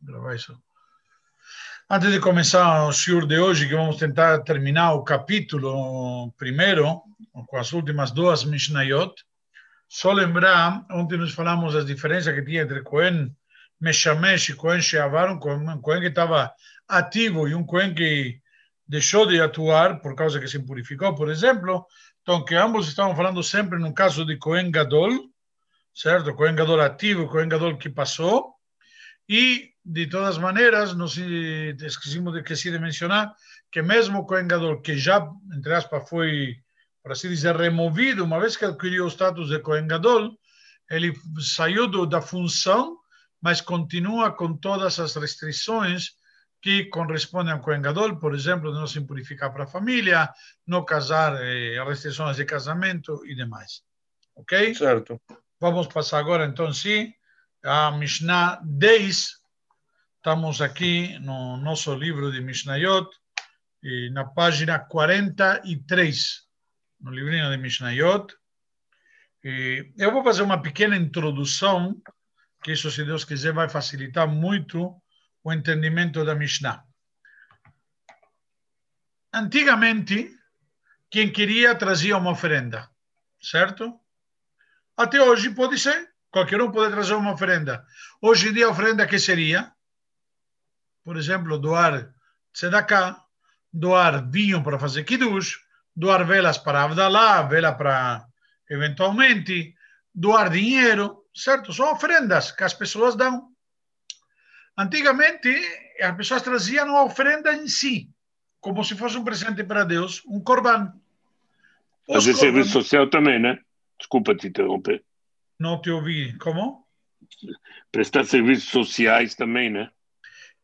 gravar isso. Antes de começar o shiur de hoje, que vamos tentar terminar o capítulo primeiro, com as últimas duas Mishnayot, só lembrar, ontem nós falamos das diferenças que tinha entre Cohen Meshamesh e Cohen Sheavar, um Cohen que estava ativo e um Cohen que deixou de atuar por causa que se purificou, por exemplo. Então, que ambos estavam falando sempre no caso de Cohen Gadol, certo? Cohen Gadol ativo, Cohen Gadol que passou. E, de todas maneiras, não se esquecemos de, esqueci de mencionar que mesmo o Cohen Gadol, que já, entre aspas, foi, por assim dizer, removido, uma vez que adquiriu o status de Cohen Gadol, ele saiu do, da função, mas continua com todas as restrições que correspondem ao Cohen Gadol, por exemplo, de não se impurificar para a família, não casar, eh, restrições de casamento e demais. Ok? Certo. Vamos passar agora, então, sim, a Mishnah 10. Estamos aqui no nosso livro de Mishnayot, na página 43, no livrinho de Mishnayot. Eu vou fazer uma pequena introdução, que isso, se Deus quiser, vai facilitar muito o entendimento da Mishnah. Antigamente, quem queria trazia uma oferenda, certo? Até hoje pode ser. Qualquer um pode trazer uma oferenda. Hoje em dia, a oferenda que seria? Por exemplo, doar tzedakah, doar vinho para fazer kiddush, doar velas para Abdalá, vela para, eventualmente, doar dinheiro, certo? São oferendas que as pessoas dão. Antigamente, as pessoas traziam a oferenda em si, como se fosse um presente para Deus, um corban. Fazer serviço social também, né? Desculpa te interromper. Não te ouvi. Como? Prestar serviços sociais também, né?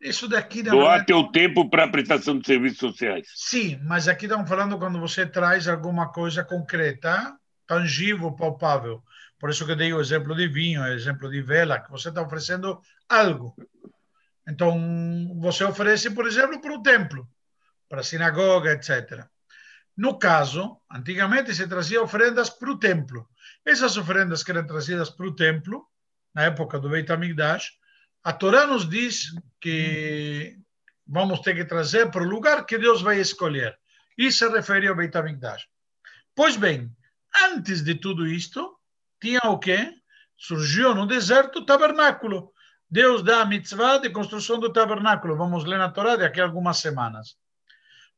Isso daqui... Doar verdade... teu tempo para a prestação de serviços sociais. Sim, mas aqui estamos falando quando você traz alguma coisa concreta, tangível, palpável. Por isso que eu dei o exemplo de vinho, o exemplo de vela, que você está oferecendo algo. Então, você oferece, por exemplo, para o templo, para a sinagoga, etc. No caso, antigamente se trazia oferendas para o templo. Essas oferendas que eram trazidas para o templo, na época do Beit HaMikdash, a Torá nos diz que vamos ter que trazer para o lugar que Deus vai escolher. E se refere ao Beit HaMikdash. Pois bem, antes de tudo isto, tinha o quê? Surgiu no deserto o tabernáculo. Deus dá a mitzvah de construção do tabernáculo. Vamos ler na Torá daqui a algumas semanas.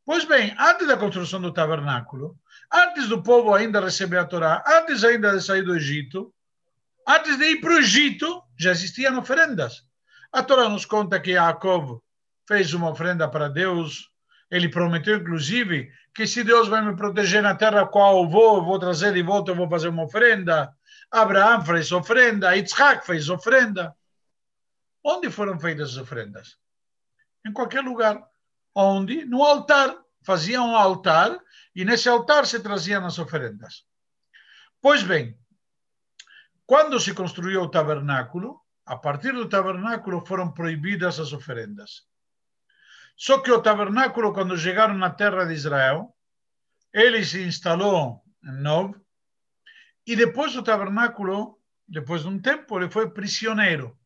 Pois bem, antes da construção do tabernáculo, antes do povo ainda receber a Torá, antes ainda de sair do Egito, antes de ir para o Egito, já existiam oferendas. A Torá nos conta que Jacob fez uma oferenda para Deus. Ele prometeu, inclusive, que se Deus vai me proteger na terra qual eu vou, eu vou trazer de volta, eu vou fazer uma oferenda. Abraão fez oferenda, Isaac fez oferenda. Onde foram feitas as oferendas? Em qualquer lugar onde no altar faziam um altar e nesse altar se traziam as oferendas. Pois bem, quando se construiu o tabernáculo, a partir do tabernáculo foram proibidas as oferendas. Só que o tabernáculo, quando chegaram na terra de Israel, ele se instalou em Nov, e depois do tabernáculo, depois de um tempo, ele foi prisioneiro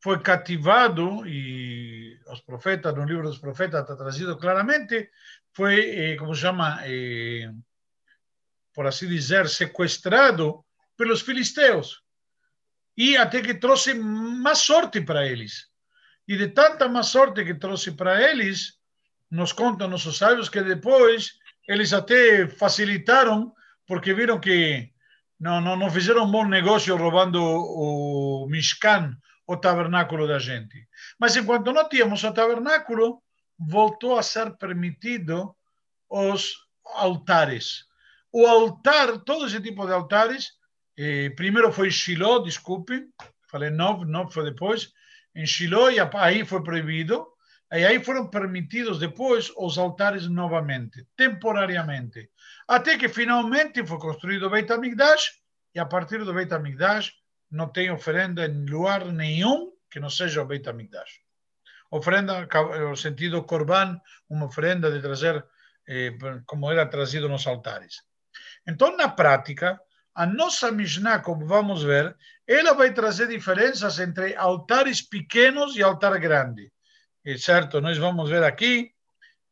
foi cativado, e os profetas, no livro dos profetas está trazido claramente, foi, eh, como chama, eh, por assim dizer, sequestrado pelos filisteus. E até que trouxe má sorte para eles. E de tanta má sorte que trouxe para eles, nos contam nossos sábios que depois eles até facilitaram, porque viram que não, não, não fizeram um bom negócio roubando o Mishkan, o tabernáculo da gente. Mas enquanto não tínhamos o tabernáculo, voltou a ser permitido os altares. O altar, todo esse tipo de altares, eh, primeiro foi Shiloh, desculpe, falei Nov, Nov foi depois, em Shiloh, e aí foi proibido, e aí foram permitidos depois os altares novamente, temporariamente, até que finalmente foi construído o Beit HaMikdash, e a partir do Beit HaMikdash não tem oferenda em lugar nenhum que não seja o Beit HaMikdash. Oferenda, no sentido Corban, uma oferenda de trazer, eh, como era trazido nos altares. Então, na prática, A nossa Mishnah, como vamos ver, ela vai trazer diferenças entre altares pequenos e altar grande. Certo? Nós vamos ver aqui,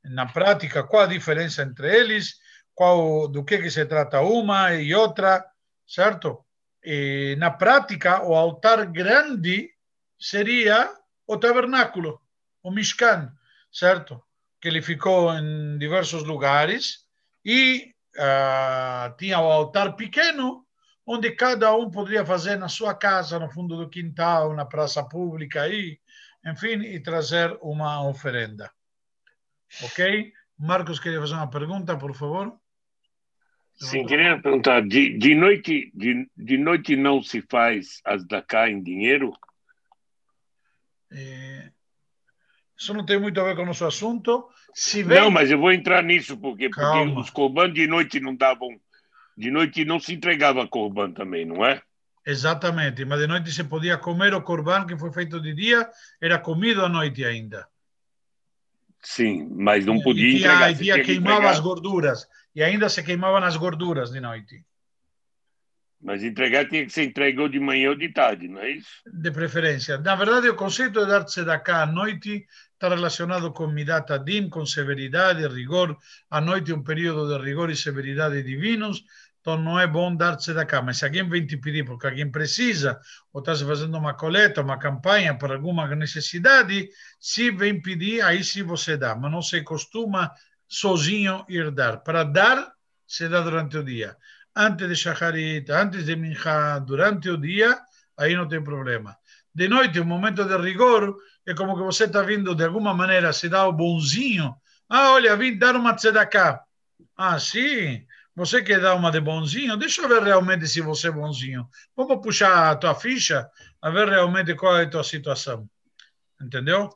na prática, qual a diferença entre eles, qual, do que, que se trata uma e outra, certo? E, na prática, o altar grande seria o tabernáculo, o Mishkan, certo? Que ele ficou em diversos lugares e uh, tinha o altar pequeno, onde cada um poderia fazer na sua casa, no fundo do quintal, na praça pública, aí, enfim, e trazer uma oferenda. Ok? Marcos queria fazer uma pergunta, por favor. Sim, queria perguntar, de, de, noite, de, de noite não se faz as da cá em dinheiro? É, isso não tem muito a ver com o nosso assunto. Vem... Não, mas eu vou entrar nisso, porque, porque os corban de noite não davam. De noite não se entregava corban também, não é? Exatamente, mas de noite se podia comer o corban que foi feito de dia, era comido à noite ainda. Sim, mas não podia e entregar. E dia queimava as gorduras, e ainda se queimavam as gorduras de noite. Mas entregar tinha que ser entregue de manhã ou de tarde, não é isso? De preferência. Na verdade, o conceito de dar-se da cá à noite está relacionado com Midat Adin, com severidade, rigor. A noite é um período de rigor e severidade divinos, então não é bom dar-se da cá. Mas se alguém vem te pedir porque alguém precisa, ou está fazendo uma coleta, uma campanha por alguma necessidade, se vem pedir, aí sim você dá. Mas não se costuma sozinho ir dar. Para dar, se dá durante o dia antes de Shacharit, antes de Minha, durante o dia, aí não tem problema. De noite, um momento de rigor, é como que você está vindo de alguma maneira, se dá o bonzinho. Ah, olha, vim dar uma tzedakah. Ah, sim? Você quer dar uma de bonzinho? Deixa eu ver realmente se você é bonzinho. Vamos puxar a tua ficha, a ver realmente qual é a tua situação. Entendeu?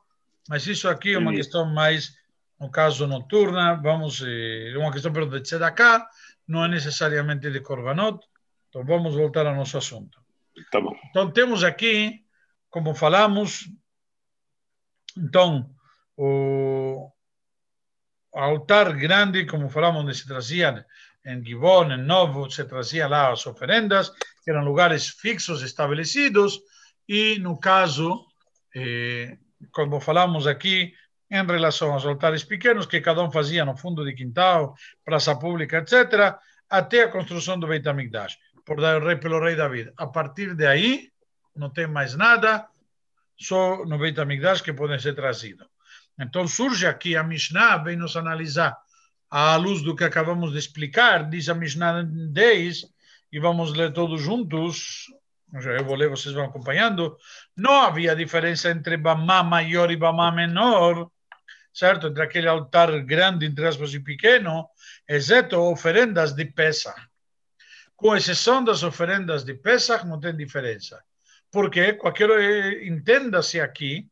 Mas isso aqui é uma questão mais, no caso, noturna. Vamos, é uma questão perdão, de tzedakah não é necessariamente de Corbanot. Então vamos voltar ao nosso assunto. Tá bom. Então temos aqui, como falamos, então o altar grande, como falamos, onde se trazia em Gibon, em Novo, se trazia lá as oferendas, que eram lugares fixos, estabelecidos, e no caso, eh, como falamos aqui, em relação aos altares pequenos que cada um fazia no fundo de quintal, praça pública, etc., até a construção do Beit HaMikdash, por dar o rei pelo rei David. A partir de aí, não tem mais nada, só no Beit HaMikdash que podem ser trazidos. Então surge aqui a Mishnah, vem nos analisar à luz do que acabamos de explicar, diz a Mishnah 10, e vamos ler todos juntos, eu vou ler, vocês vão acompanhando, não havia diferença entre Bamá maior e Bamá menor, certo? Entre aquele altar grande, entre aspas, e pequeno, exceto oferendas de Pesach. Com exceção das oferendas de Pesach, não tem diferença. Porque, qualquer, entenda-se aqui,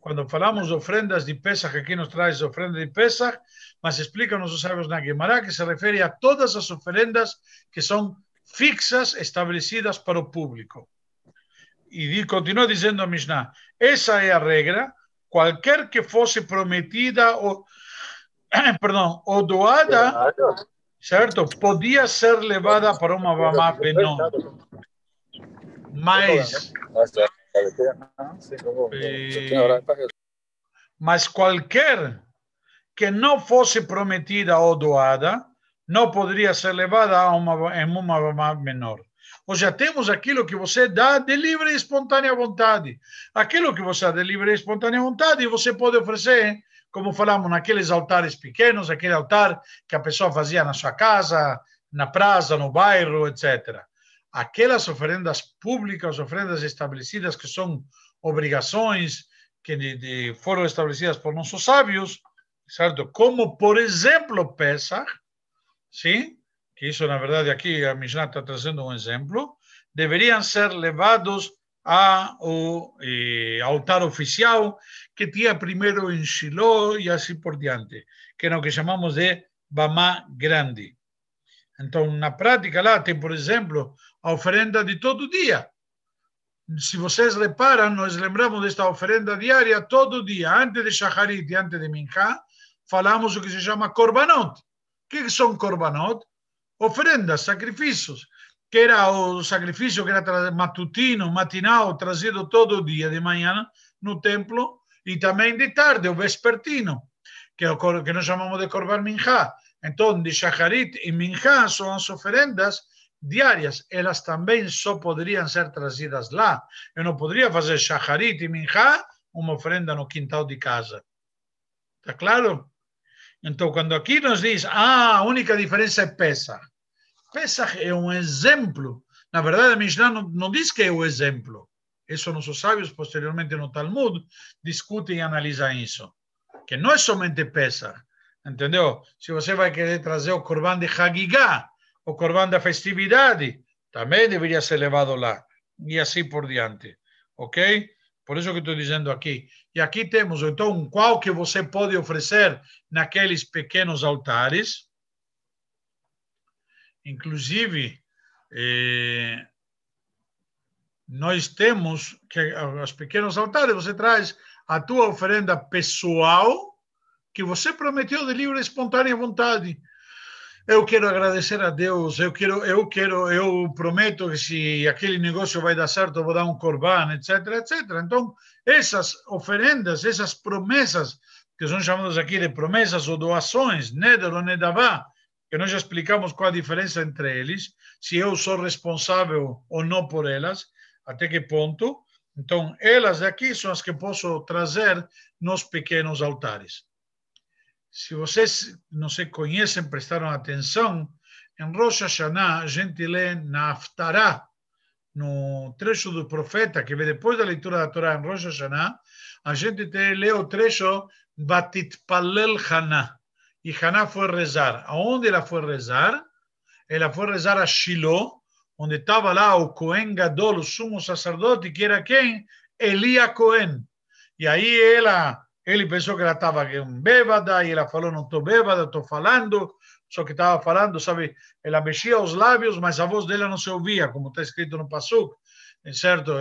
quando falamos de ofrendas de Pesach, aqui nos traz ofrenda de Pesach, mas explica-nos os sábios na Guimarães que se refere a todas as oferendas que são fixas, estabelecidas para o público. E continua dizendo a Mishnah, essa é a regra, qualquer que fosse prometida ou, perdão, ou doada, certo? Podia ser levada para uma Bamá Benon. Mas, mas qualquer que não fosse prometida ou doada, não poderia ser levada a uma, em uma menor. Ou já temos aquilo que você dá de livre e espontânea vontade. Aquilo que você dá de livre e espontânea vontade, você pode oferecer, como falamos, naqueles altares pequenos, aquele altar que a pessoa fazia na sua casa, na praça, no bairro, etc. Aquelas oferendas públicas, oferendas estabelecidas, que são obrigações que de, de, foram estabelecidas por nossos sábios, certo? Como, por exemplo, Pesach, sim? que isso na verdade aqui a Mishnah está trazendo um exemplo, deveriam ser levados ao eh, altar oficial que tinha primeiro em Shiloh e assim por diante, que é o que chamamos de Bamá Grande. Então, na prática lá tem, por exemplo, a oferenda de todo dia. Se vocês reparam, nós lembramos desta oferenda diária todo dia, antes de Shacharit e antes de Mincha, falamos o que se chama Korbanot. O que são Korbanot? ofrendas, sacrificios. que era o sacrifício que era matutino, matinal, trazido todo dia de manhã no templo, e também de tarde, o vespertino, que, é o, que nós chamamos de Corban Minjá. Então, de Shacharit e Minjá são as oferendas diárias, elas também só poderiam ser trazidas lá. Eu não poderia fazer Shacharit e Minjá, uma oferenda no quintal de casa. Está claro? Então, quando aqui nos diz, ah, a única diferença é Pesach. Pesach é um exemplo. Na verdade, a Mishnah não, não diz que é o exemplo. Isso nossos sábios, posteriormente no Talmud, discutem e analisam isso. Que não é somente Pesach. Entendeu? Se você vai querer trazer o Corban de Hagigah, o Corban da festividade, também deveria ser levado lá. E assim por diante. Ok? Por isso que estou dizendo aqui. E aqui temos, então, qual que você pode oferecer naqueles pequenos altares. Inclusive, eh, nós temos que os pequenos altares, você traz a tua oferenda pessoal que você prometeu de livre e espontânea vontade eu quero agradecer a Deus, eu quero, eu quero, eu prometo que se aquele negócio vai dar certo, vou dar um corban, etc, etc. Então, essas oferendas, essas promessas, que são chamadas aqui de promessas ou doações, neder ou nedavá, que nós já explicamos qual a diferença entre eles, se eu sou responsável ou não por elas, até que ponto. Então, elas daqui são as que posso trazer nos pequenos altares. Se vocês não se conhecem, prestaram atenção, em Rosh Hashanah a gente lê na no trecho do profeta, que vem depois da leitura da Torá em Rosh Hashanah, a gente lê o trecho Batit Palel Haná. E Haná foi rezar. Aonde ela foi rezar? Ela foi rezar a Shiloh, onde estava lá o Cohen Gadol, o sumo sacerdote, que era quem? Elia Cohen. E aí ela ele pensou que ela estava bêbada e ela falou: Não estou bêbada, estou falando. Só que estava falando, sabe? Ela mexia os lábios, mas a voz dela não se ouvia, como está escrito no Pasuk, certo?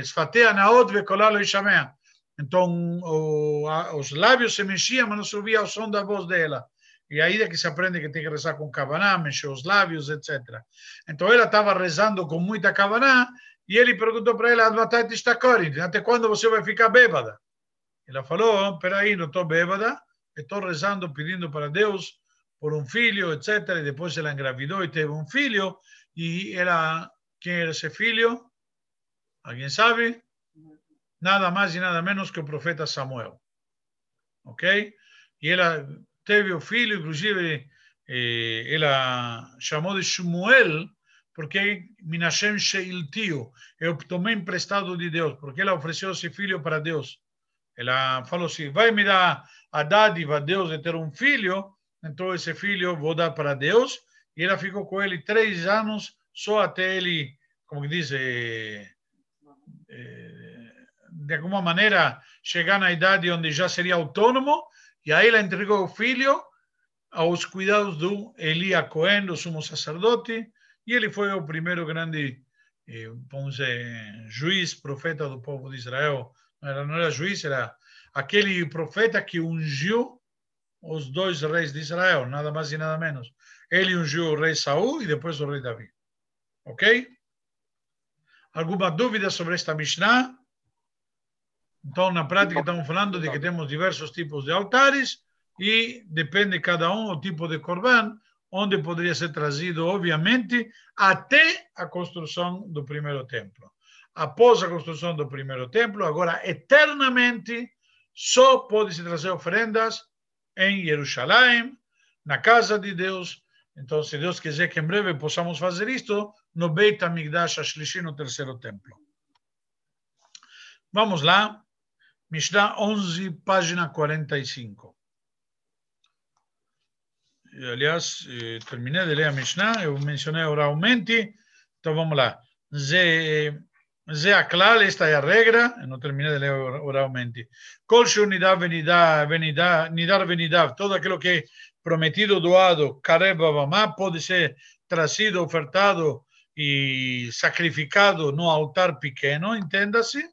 Esfatea naot vekolalo ishamea. Então, os lábios se mexiam, mas não se ouvia o som da voz dela. E aí é que se aprende que tem que rezar com kavaná, mexer os lábios, etc. Então, ela estava rezando com muita kavaná e ele perguntou para ela: Até quando você vai ficar bêbada? Ela falou: Peraí, não estou bêbada, estou rezando, pedindo para Deus por um filho, etc. E depois ela engravidou e teve um filho. E era. Quem era esse filho? Alguém sabe? Nada mais e nada menos que o profeta Samuel. Ok? E ela teve o filho, inclusive, eh, ela chamou de Shmuel, porque Minashem Sheiltio, eu tomei emprestado de Deus, porque ela ofereceu esse filho para Deus. Ela falou assim: vai me dar a dádiva Deus de ter um filho, então esse filho vou dar para Deus. E ela ficou com ele três anos, só até ele, como que diz, é, é, de alguma maneira chegar na idade onde já seria autônomo. E aí ela entregou o filho aos cuidados do Elia Cohen, do sumo sacerdote, e ele foi o primeiro grande, eh, vamos dizer, juiz, profeta do povo de Israel era, não era juiz, era aquele profeta que ungiu os dois reis de Israel, nada mais e nada menos. Ele ungiu o rei Saul e depois o rei Davi. Ok? Alguma dúvida sobre esta Mishnah? Então, na prática, estamos falando de que temos diversos tipos de altares e depende cada um o tipo de corban, onde poderia ser trazido, obviamente, até a construção do primeiro templo após a construção do primeiro templo, agora eternamente só pode se trazer oferendas em Jerusalém, na casa de Deus. Então, se Deus quiser que em breve possamos fazer isto, no Beit HaMikdash Ashlishi, no terceiro templo. Vamos lá, Mishnah 11, página 45. Aliás, terminei de ler a Mishnah, eu mencionei oralmente, então vamos lá sea clara, esta es a regra não terminé de leer oralmente. colche nidar venidar, venidar, nidar venidar, todo aquilo que prometido, doado, carebabamá, pode ser trazido, ofertado e sacrificado no altar pequeno, entenda-se.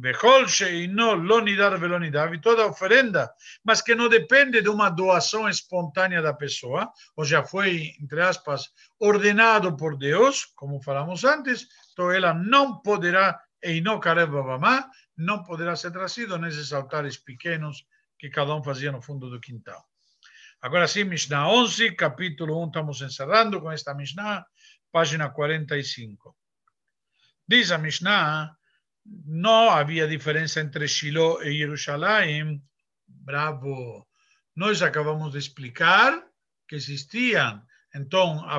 Becolche e no lonidar velonidar, e toda oferenda, mas que não depende de uma doação espontânea da pessoa, ou já foi, entre aspas, ordenado por Deus, como falamos antes, ela não poderá, e não Babamá, não poderá ser trazido nesses altares pequenos que cada um fazia no fundo do quintal. Agora sim, Mishnah 11, capítulo 1, estamos encerrando com esta Mishnah, página 45. Diz a Mishnah, não havia diferença entre Shiloh e Jerusalém. Bravo! Nós acabamos de explicar que existiam, então, a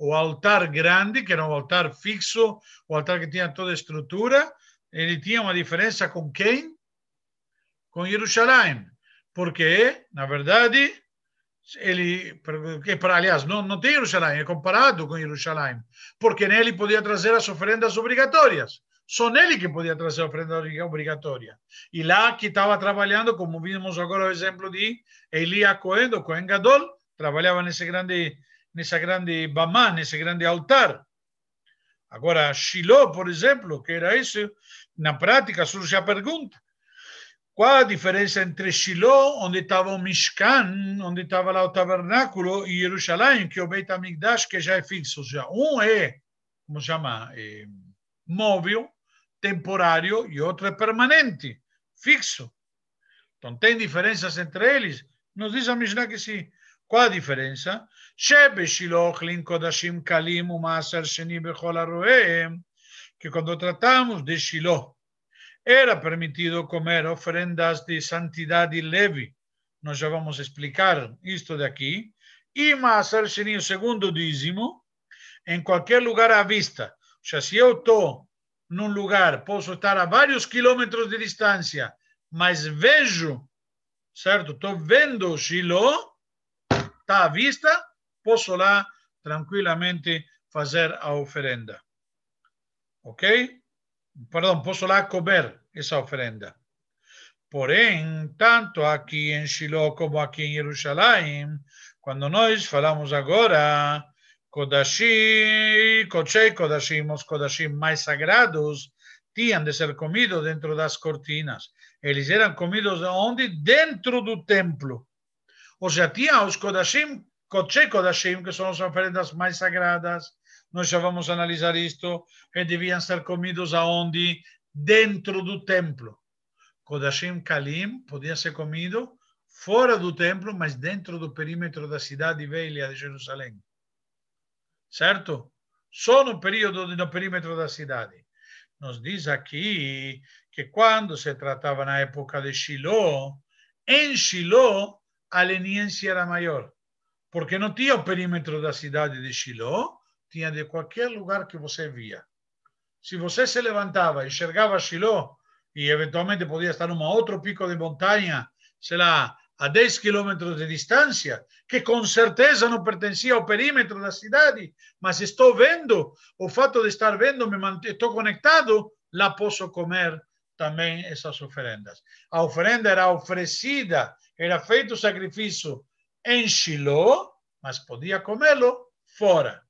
o altar grande, que era um altar fixo, o altar que tinha toda a estrutura, ele tinha uma diferença com quem? Com Jerusalém. Porque, na verdade, ele, que aliás, não, não tem Jerusalém, é comparado com Jerusalém, porque nele podia trazer as oferendas obrigatórias. Só nele que podia trazer a oferenda obrigatória. E lá que estava trabalhando, como vimos agora o exemplo de Elia Cohen, do Cohen Gadol, trabalhava nesse grande, nessa grande bamá, nesse grande altar. Agora, Shiloh, por exemplo, que era isso, na prática surge a pergunta, qual a diferença entre Shiloh, onde estava o Mishkan, onde estava lá o tabernáculo, e Jerusalém, que é o Beit HaMikdash, que já é fixo. Já. Um é, como chama, é, móvel, temporário, e outro é permanente, fixo. Então, tem diferenças entre eles? Nos diz a Mishnah que sim. Qual a diferença? Que quando tratamos de Shiloh, era permitido comer ofrendas de santidade leve. Nós já vamos explicar isto daqui. E Maaser Sheni, o segundo dízimo, em qualquer lugar à vista. Ou seja, se eu estou num lugar, posso estar a vários quilômetros de distância, mas vejo, certo? Estou vendo Shiloh, está à vista, posso lá tranquilamente fazer a oferenda. Ok? Perdão, posso lá comer essa oferenda. Porém, tanto aqui em Shiloh como aqui em Jerusalém, quando nós falamos agora, Kodashi, Kochei Kodashim, os Kodashim mais sagrados, tinham de ser comidos dentro das cortinas. Eles eram comidos onde? Dentro do templo. Ou seja, tinha os Kodashim Koche Kodashim, que são as oferendas mais sagradas, nós já vamos analisar isto, que deviam ser comidos aonde? Dentro do templo. Kodashim Kalim podia ser comido fora do templo, mas dentro do perímetro da cidade velha de Jerusalém. Certo? Só no período no perímetro da cidade. Nos diz aqui que quando se tratava na época de Shiloh, em Shiloh a leniência era maior porque não tinha o perímetro da cidade de Shiloh, tinha de qualquer lugar que você via. Se você se levantava, enxergava Shiloh e eventualmente podia estar num outro pico de montanha, sei lá, a 10 quilômetros de distância, que com certeza não pertencia ao perímetro da cidade, mas estou vendo, o fato de estar vendo, me estou conectado, lá posso comer também essas oferendas. A oferenda era oferecida, era feito o sacrifício em Shiloh, mas podia comê-lo fora.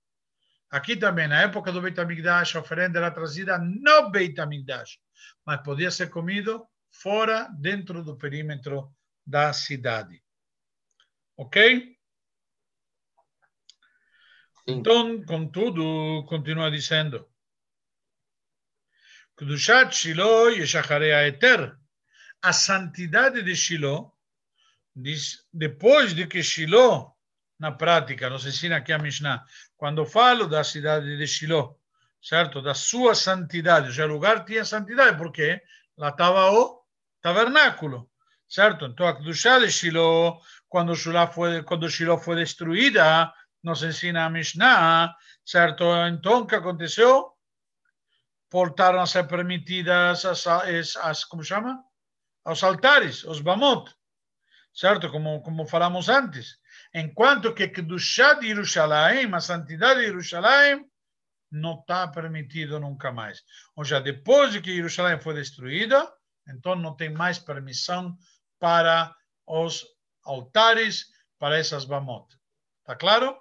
Aqui também, na época do Beit HaMikdash, a oferenda era trazida no Beit HaMikdash, mas podia ser comido fora, dentro do perímetro da cidade. Ok? Então, contudo, continua dizendo, Kudushat Shiloh Yeshacharei Eter, a santidade de Shiloh diz, depois de que Shiloh, na prática, nos ensina aqui a Mishnah, quando falo da cidade de Shiloh, certo? Da sua santidade, o lugar tinha santidade, porque lá estava o tabernáculo, certo? Então a Kedushá de Shiloh, quando Shiloh foi, quando Shiloh foi destruída, nos ensina a Mishnah, certo? Então o que aconteceu? Voltaram a ser permitidas as, as, as como chama? Os altares, os bamot, certo? Como, como falamos antes. Enquanto que Kedushá de Jerusalém, a santidade de Jerusalém, não está permitido nunca mais. Ou seja, depois de que Jerusalém foi destruída, então não tem mais permissão para os altares, para essas bamot. Está claro?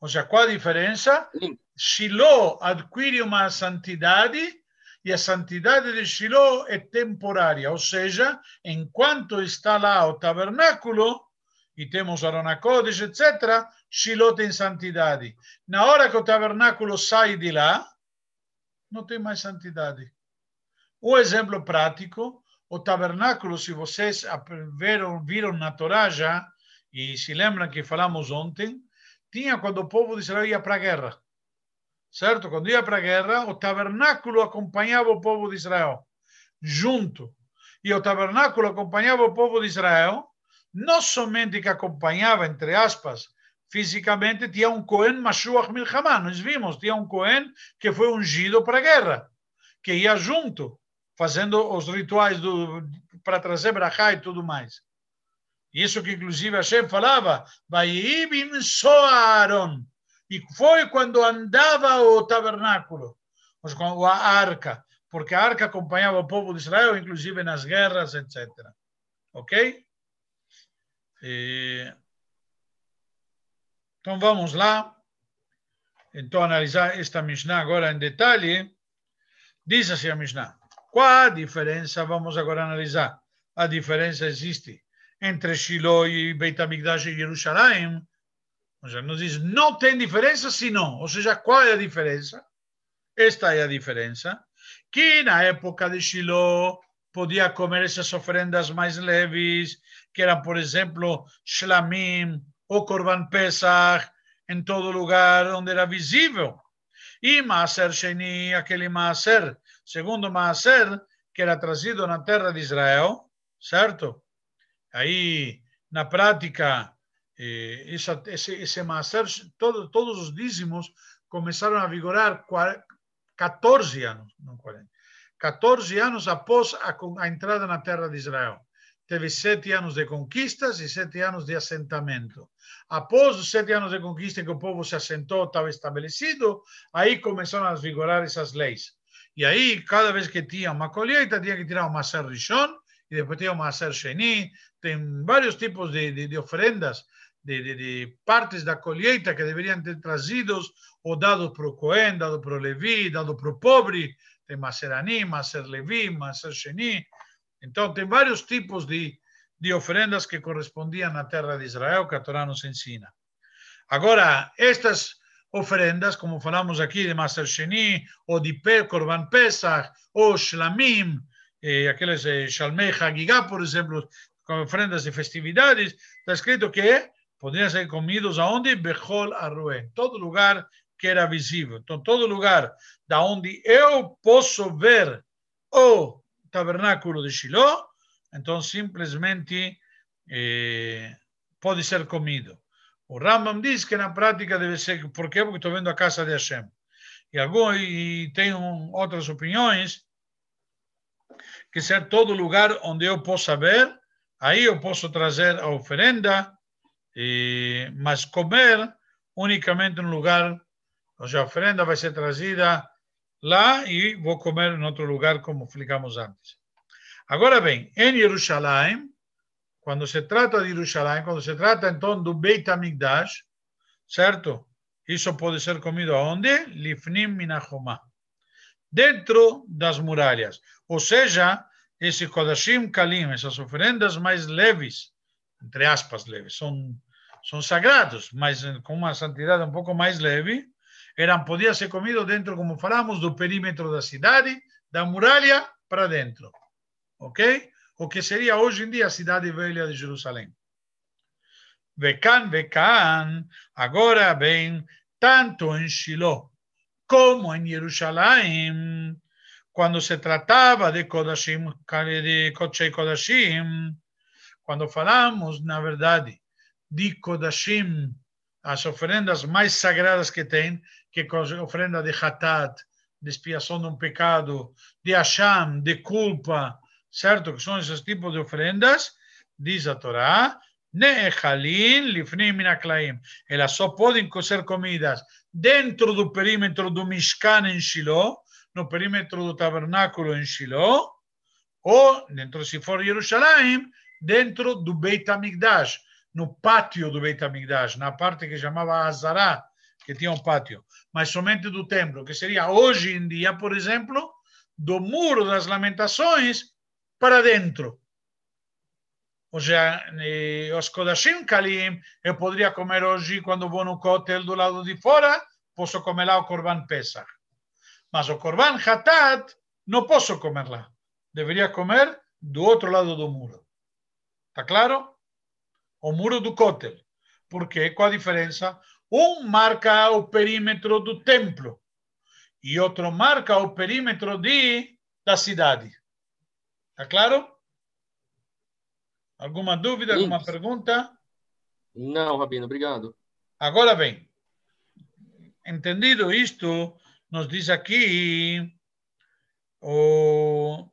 Ou seja, qual a diferença? Shiloh adquire uma santidade E a santidade de Shiloh é temporária, ou seja, enquanto está lá o tabernáculo, e temos Arona Kodesh, etc., Shiloh tem santidade. Na hora que o tabernáculo sai de lá, não tem mais santidade. Um exemplo prático, o tabernáculo, se vocês viram, viram na Torá já, e se lembram que falamos ontem, tinha quando o povo de Israel ia para a guerra. Certo? Quando ia para a guerra, o tabernáculo acompanhava o povo de Israel, junto. E o tabernáculo acompanhava o povo de Israel, não somente que acompanhava, entre aspas, fisicamente, tinha um Cohen Mashuach Milhamah. Nós vimos, tinha um Cohen que foi ungido para a guerra, que ia junto, fazendo os rituais para trazer brachá e tudo mais. Isso que inclusive Hashem falava, Vayibim Soaron. E foi quando andava o tabernáculo, a arca, porque a arca acompanhava o povo de Israel, inclusive nas guerras, etc. Ok? E... Então vamos lá. Então analisar esta Mishnah agora em detalhe. Diz assim a Mishnah. Qual a diferença? Vamos agora analisar. A diferença existe entre Shiloh e Beit HaMikdash e Jerusalém, seja, nos diz, não tem diferença senão, ou seja, qual é a diferença? Esta é a diferença, que na época de Shiloh podia comer essas oferendas mais leves, que eram, por exemplo, Shlamim ou Korban Pesach, em todo lugar onde era visível. E Maaser Sheni, aquele Maaser, segundo Maaser, que era trazido na terra de Israel, certo? Aí, na prática, eh, essa, esse, esse master, todo, todos os dízimos começaram a vigorar 14 anos, não 40, 14 anos após a, a entrada na terra de Israel. Teve sete anos de conquistas e sete anos de assentamento. Após os sete anos de conquista que o povo se assentou, estava estabelecido, aí começaram a vigorar essas leis. E aí, cada vez que tinha uma colheita, tinha que tirar uma Rishon, e depois tinha uma Sheni, tem vários tipos de, de, de oferendas, de, de, partes da colheita que deveriam ter trazidos ou dados para o Cohen, dado para o Levi, dado para o pobre, tem Maser Ani, Maser Levi, Maser Sheni. Então, tem vários tipos de, de oferendas que correspondiam à terra de Israel, que a Torá nos ensina. Agora, estas oferendas, como falamos aqui de Maser Sheni, ou de Korban Pesach, ou Shlamim, eh, aqueles eh, Shalmei Hagigah, por exemplo, com ofrendas de festividades, está escrito que poderiam ser comidos aonde? Bechol Arrué, todo lugar que era visível. Então, todo lugar da onde eu posso ver o tabernáculo de Shiloh, então simplesmente eh, pode ser comido. O Rambam diz que na prática deve ser, por quê? Porque estou vendo a casa de Hashem. E, algum, e tem outras opiniões, que ser todo lugar onde eu possa ver, aí eu posso trazer a oferenda, e, mas comer unicamente no lugar, a oferenda vai ser trazida lá e vou comer em outro lugar, como explicamos antes. Agora bem, em Jerusalém, quando se trata de Jerusalém, quando se trata então do Beit HaMikdash, certo? Isso pode ser comido aonde? Lifnim minachomah dentro das muralhas. Ou seja, esse Kodashim Kalim, essas oferendas mais leves, entre aspas, leves, são, são sagrados, mas com uma santidade um pouco mais leve, eram, podia ser comido dentro, como falamos, do perímetro da cidade, da muralha para dentro. Ok? O que seria hoje em dia a cidade velha de Jerusalém. Vecan, Vecan, agora bem, tanto em Shiloh como en Jerusalén, cuando se trataba de Kodashim, de Kochei Kodashim, quando falamos, na verdade, de Kodashim, as oferendas mais sagradas que tem, que é a oferenda de Hatat, de expiação de um pecado, de Hashem, de culpa, certo? Que são esses tipos de oferendas, diz a Torá, Ne'echalin lifnim minaklaim. Elas só podem ser comidas dentro do perímetro do Mishkan em Shiloh, no perímetro do tabernáculo em Shiloh, ou, dentro, se for Jerusalém, dentro do Beit HaMikdash, no pátio do Beit HaMikdash, na parte que chamava Azará, que tinha um pátio, mas somente do templo, que seria hoje em dia, por exemplo, do muro das lamentações para dentro. Ou seja, os Kodashim Kalim, eu poderia comer hoje quando vou no hotel do lado de fora, posso comer lá o Korban Pesach. Mas o Korban Hatat não posso comer lá. Deveria comer do outro lado do muro. Está claro? O muro do hotel. Por quê? Qual a diferença? Um marca o perímetro do templo e outro marca o perímetro de, da cidade. Está claro? Alguma dúvida, alguma Sim. pergunta? Não, Rabino, obrigado. Agora bem, entendido isto, nos diz aqui o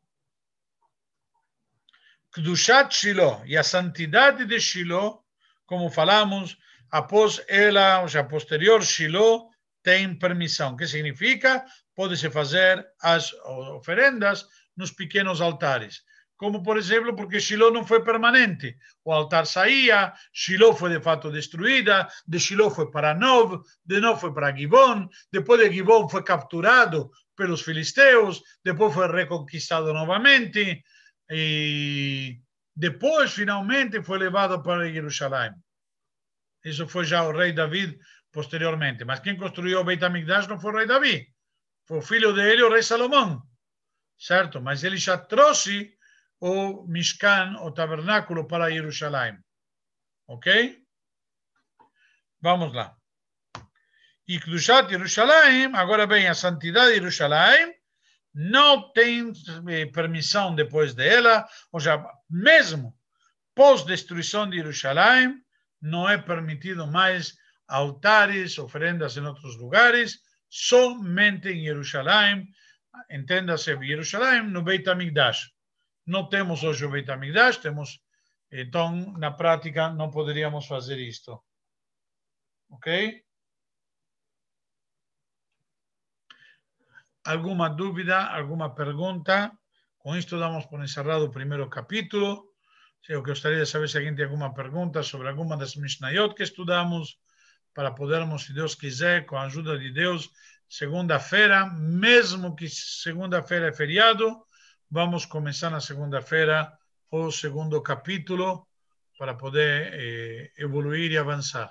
Kdushat Shiloh e a santidade de Shiloh, como falamos, após ela, ou seja, posterior Shiloh, tem permissão. O que significa? Pode-se fazer as oferendas nos pequenos altares como por exemplo, porque Shiloh não foi permanente. O altar saía, Shiloh foi de fato destruída, de Shiloh foi para Nov, de Nov foi para Gibon, depois de Gibon foi capturado pelos filisteus, depois foi reconquistado novamente e depois finalmente foi levado para Jerusalém. Isso foi já o rei David posteriormente. Mas quem construiu o Beit HaMikdash não foi o rei Davi, foi o filho dele, o rei Salomão. Certo? Mas ele já trouxe o Mishkan, o tabernáculo para Jerusalém. Ok? Vamos lá. E Kdushat Jerusalém, agora bem, a santidade de Jerusalém não tem eh, permissão depois dela, ou seja, mesmo pós-destruição de Jerusalém, não é permitido mais altares, oferendas em outros lugares, somente em Jerusalém, entenda-se Jerusalém, no Beit HaMikdash. Não temos hoje o Beit HaMikdash, temos, então, na prática, não poderíamos fazer isto. Ok? Alguma dúvida, alguma pergunta? Com isto damos por encerrado o primeiro capítulo. Eu gostaria de saber se alguém tem alguma pergunta sobre alguma das Mishnayot que estudamos, para podermos, se Deus quiser, com a ajuda de Deus, segunda-feira, mesmo que segunda-feira é feriado, Vamos começar na segunda-feira o segundo capítulo para poder eh, evoluir e avançar.